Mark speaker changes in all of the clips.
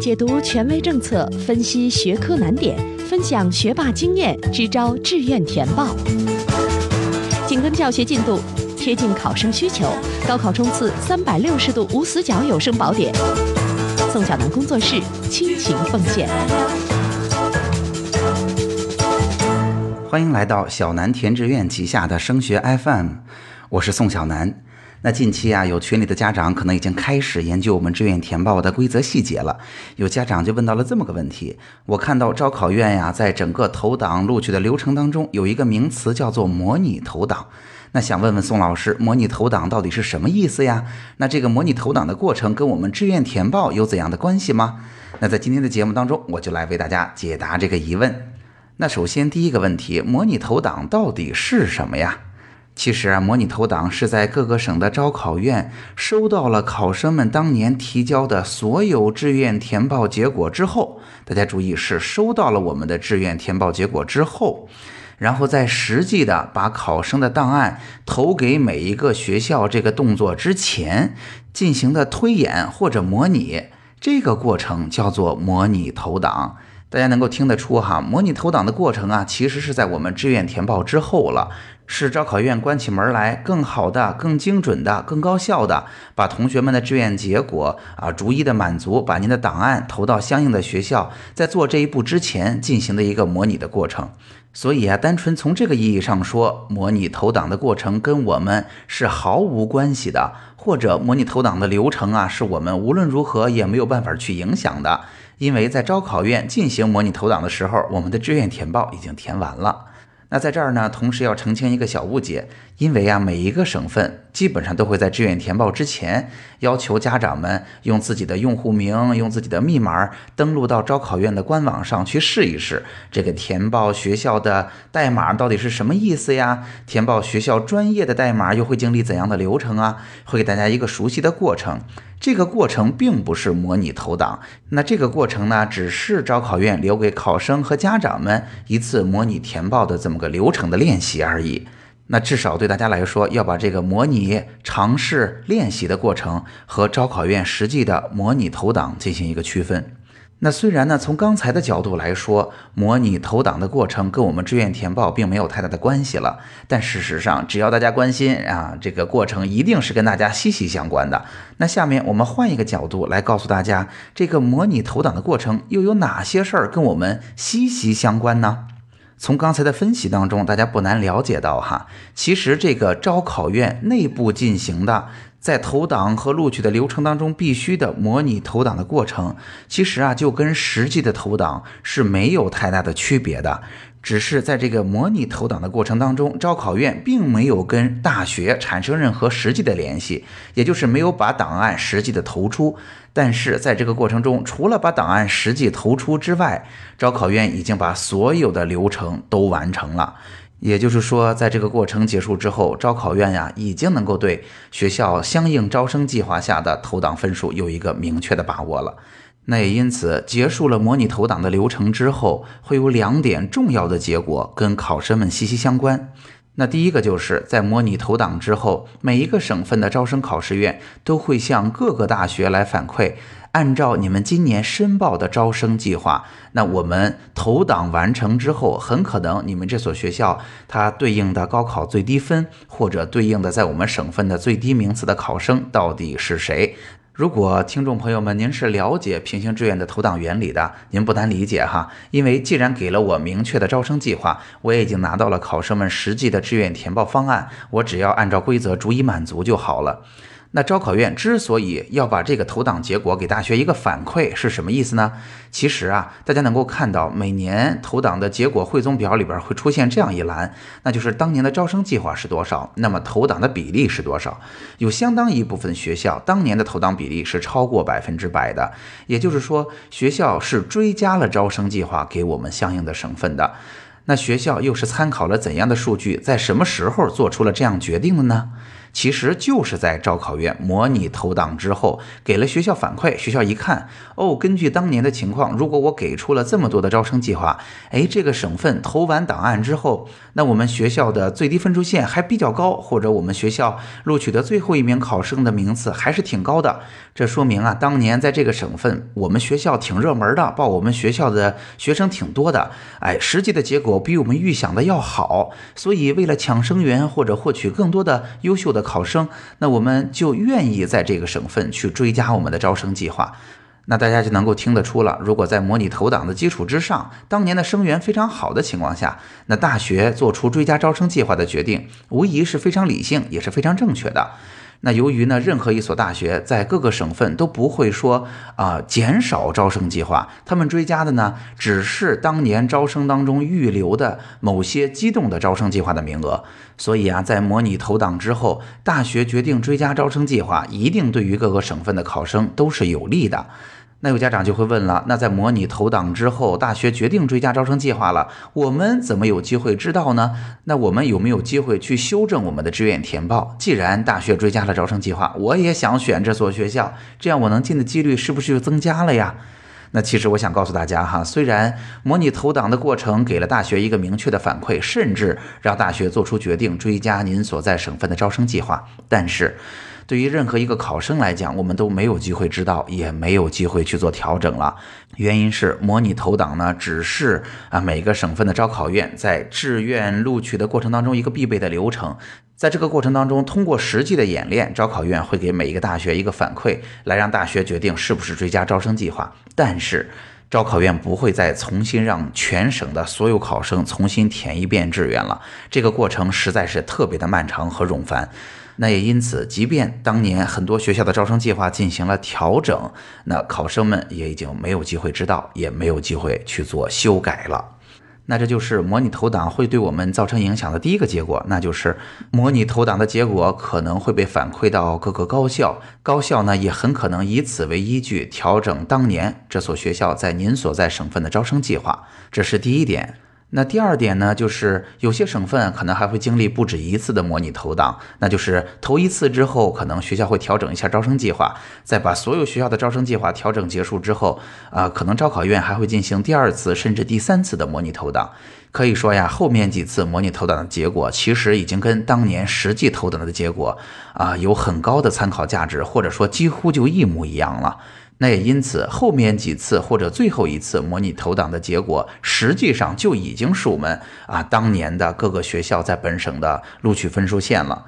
Speaker 1: 解读权威政策，分析学科难点，分享学霸经验，支招志愿填报。紧跟教学进度，贴近考生需求，高考冲刺三百六十度无死角有声宝典。宋小南工作室倾情奉献。
Speaker 2: 欢迎来到小南填志愿旗下的升学 FM，我是宋小南。那近期啊，有群里的家长可能已经开始研究我们志愿填报的规则细节了。有家长就问到了这么个问题：我看到招考院呀，在整个投档录取的流程当中，有一个名词叫做模拟投档。那想问问宋老师，模拟投档到底是什么意思呀？那这个模拟投档的过程跟我们志愿填报有怎样的关系吗？那在今天的节目当中，我就来为大家解答这个疑问。那首先第一个问题，模拟投档到底是什么呀？其实啊，模拟投档是在各个省的招考院收到了考生们当年提交的所有志愿填报结果之后，大家注意是收到了我们的志愿填报结果之后，然后在实际的把考生的档案投给每一个学校这个动作之前进行的推演或者模拟，这个过程叫做模拟投档。大家能够听得出哈，模拟投档的过程啊，其实是在我们志愿填报之后了，是招考院关起门来，更好的、更精准的、更高效的，把同学们的志愿结果啊逐一的满足，把您的档案投到相应的学校，在做这一步之前进行的一个模拟的过程。所以啊，单纯从这个意义上说，模拟投档的过程跟我们是毫无关系的，或者模拟投档的流程啊，是我们无论如何也没有办法去影响的。因为在招考院进行模拟投档的时候，我们的志愿填报已经填完了。那在这儿呢，同时要澄清一个小误解，因为啊，每一个省份基本上都会在志愿填报之前要求家长们用自己的用户名、用自己的密码登录到招考院的官网上去试一试，这个填报学校的代码到底是什么意思呀？填报学校专业的代码又会经历怎样的流程啊？会给大家一个熟悉的过程。这个过程并不是模拟投档，那这个过程呢，只是招考院留给考生和家长们一次模拟填报的这么个流程的练习而已。那至少对大家来说，要把这个模拟尝试练习的过程和招考院实际的模拟投档进行一个区分。那虽然呢，从刚才的角度来说，模拟投档的过程跟我们志愿填报并没有太大的关系了，但事实上，只要大家关心啊，这个过程一定是跟大家息息相关的。那下面我们换一个角度来告诉大家，这个模拟投档的过程又有哪些事儿跟我们息息相关呢？从刚才的分析当中，大家不难了解到哈，其实这个招考院内部进行的。在投档和录取的流程当中，必须的模拟投档的过程，其实啊，就跟实际的投档是没有太大的区别的。只是在这个模拟投档的过程当中，招考院并没有跟大学产生任何实际的联系，也就是没有把档案实际的投出。但是在这个过程中，除了把档案实际投出之外，招考院已经把所有的流程都完成了。也就是说，在这个过程结束之后，招考院呀已经能够对学校相应招生计划下的投档分数有一个明确的把握了。那也因此，结束了模拟投档的流程之后，会有两点重要的结果跟考生们息息相关。那第一个就是在模拟投档之后，每一个省份的招生考试院都会向各个大学来反馈。按照你们今年申报的招生计划，那我们投档完成之后，很可能你们这所学校它对应的高考最低分，或者对应的在我们省份的最低名次的考生到底是谁？如果听众朋友们您是了解平行志愿的投档原理的，您不难理解哈，因为既然给了我明确的招生计划，我也已经拿到了考生们实际的志愿填报方案，我只要按照规则逐一满足就好了。那招考院之所以要把这个投档结果给大学一个反馈，是什么意思呢？其实啊，大家能够看到每年投档的结果汇总表里边会出现这样一栏，那就是当年的招生计划是多少，那么投档的比例是多少？有相当一部分学校当年的投档比例是超过百分之百的，也就是说，学校是追加了招生计划给我们相应的省份的。那学校又是参考了怎样的数据，在什么时候做出了这样决定的呢？其实就是在招考院模拟投档之后，给了学校反馈。学校一看，哦，根据当年的情况，如果我给出了这么多的招生计划，哎，这个省份投完档案之后，那我们学校的最低分数线还比较高，或者我们学校录取的最后一名考生的名次还是挺高的。这说明啊，当年在这个省份，我们学校挺热门的，报我们学校的学生挺多的。哎，实际的结果比我们预想的要好，所以为了抢生源或者获取更多的优秀的。考生，那我们就愿意在这个省份去追加我们的招生计划。那大家就能够听得出了，如果在模拟投档的基础之上，当年的生源非常好的情况下，那大学做出追加招生计划的决定，无疑是非常理性，也是非常正确的。那由于呢，任何一所大学在各个省份都不会说啊减少招生计划，他们追加的呢只是当年招生当中预留的某些机动的招生计划的名额。所以啊，在模拟投档之后，大学决定追加招生计划，一定对于各个省份的考生都是有利的。那有家长就会问了，那在模拟投档之后，大学决定追加招生计划了，我们怎么有机会知道呢？那我们有没有机会去修正我们的志愿填报？既然大学追加了招生计划，我也想选这所学校，这样我能进的几率是不是就增加了呀？那其实我想告诉大家哈，虽然模拟投档的过程给了大学一个明确的反馈，甚至让大学做出决定追加您所在省份的招生计划，但是。对于任何一个考生来讲，我们都没有机会知道，也没有机会去做调整了。原因是模拟投档呢，只是啊每个省份的招考院在志愿录取的过程当中一个必备的流程。在这个过程当中，通过实际的演练，招考院会给每一个大学一个反馈，来让大学决定是不是追加招生计划。但是，招考院不会再重新让全省的所有考生重新填一遍志愿了。这个过程实在是特别的漫长和冗繁。那也因此，即便当年很多学校的招生计划进行了调整，那考生们也已经没有机会知道，也没有机会去做修改了。那这就是模拟投档会对我们造成影响的第一个结果，那就是模拟投档的结果可能会被反馈到各个高校，高校呢也很可能以此为依据调整当年这所学校在您所在省份的招生计划。这是第一点。那第二点呢，就是有些省份可能还会经历不止一次的模拟投档，那就是投一次之后，可能学校会调整一下招生计划，再把所有学校的招生计划调整结束之后，啊，可能招考院还会进行第二次甚至第三次的模拟投档。可以说呀，后面几次模拟投档的结果，其实已经跟当年实际投档的结果啊有很高的参考价值，或者说几乎就一模一样了。那也因此，后面几次或者最后一次模拟投档的结果，实际上就已经是我们啊当年的各个学校在本省的录取分数线了。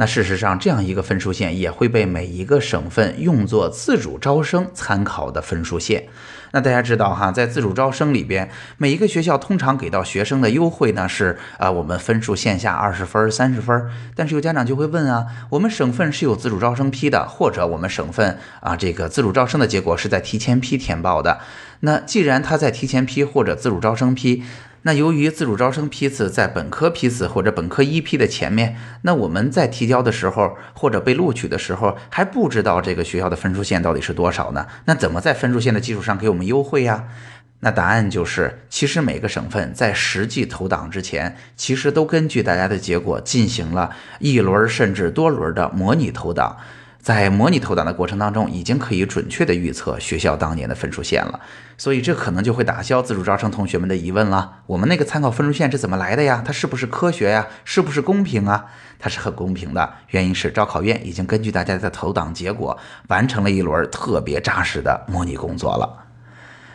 Speaker 2: 那事实上，这样一个分数线也会被每一个省份用作自主招生参考的分数线。那大家知道哈，在自主招生里边，每一个学校通常给到学生的优惠呢是啊，我们分数线下二十分、三十分。但是有家长就会问啊，我们省份是有自主招生批的，或者我们省份啊这个自主招生的结果是在提前批填报的。那既然他在提前批或者自主招生批，那由于自主招生批次在本科批次或者本科一批的前面，那我们在提交的时候或者被录取的时候还不知道这个学校的分数线到底是多少呢？那怎么在分数线的基础上给我们优惠呀？那答案就是，其实每个省份在实际投档之前，其实都根据大家的结果进行了一轮甚至多轮的模拟投档。在模拟投档的过程当中，已经可以准确的预测学校当年的分数线了，所以这可能就会打消自主招生同学们的疑问了。我们那个参考分数线是怎么来的呀？它是不是科学呀？是不是公平啊？它是很公平的，原因是招考院已经根据大家的投档结果，完成了一轮特别扎实的模拟工作了。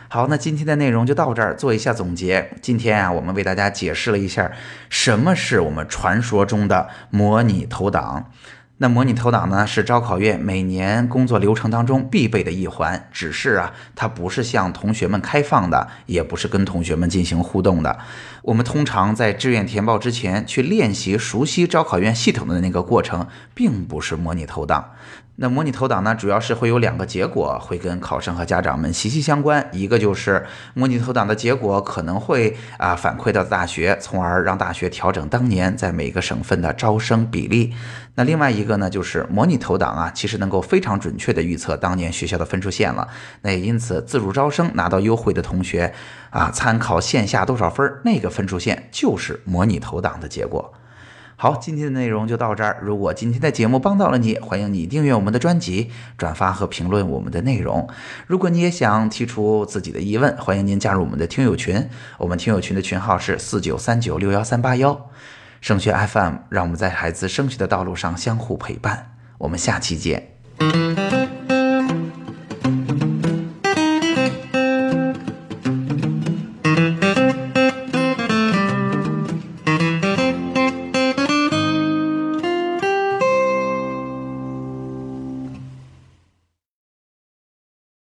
Speaker 2: 好，那今天的内容就到这儿，做一下总结。今天啊，我们为大家解释了一下什么是我们传说中的模拟投档。那模拟投档呢，是招考院每年工作流程当中必备的一环。只是啊，它不是向同学们开放的，也不是跟同学们进行互动的。我们通常在志愿填报之前去练习、熟悉招考院系统的那个过程，并不是模拟投档。那模拟投档呢，主要是会有两个结果，会跟考生和家长们息息相关。一个就是模拟投档的结果可能会啊反馈到大学，从而让大学调整当年在每个省份的招生比例。那另外一个呢，就是模拟投档啊，其实能够非常准确的预测当年学校的分数线了。那也因此，自主招生拿到优惠的同学啊，参考线下多少分，那个分数线就是模拟投档的结果。好，今天的内容就到这儿。如果今天的节目帮到了你，欢迎你订阅我们的专辑、转发和评论我们的内容。如果你也想提出自己的疑问，欢迎您加入我们的听友群。我们听友群的群号是四九三九六幺三八幺。升学 FM，让我们在孩子升学的道路上相互陪伴。我们下期见。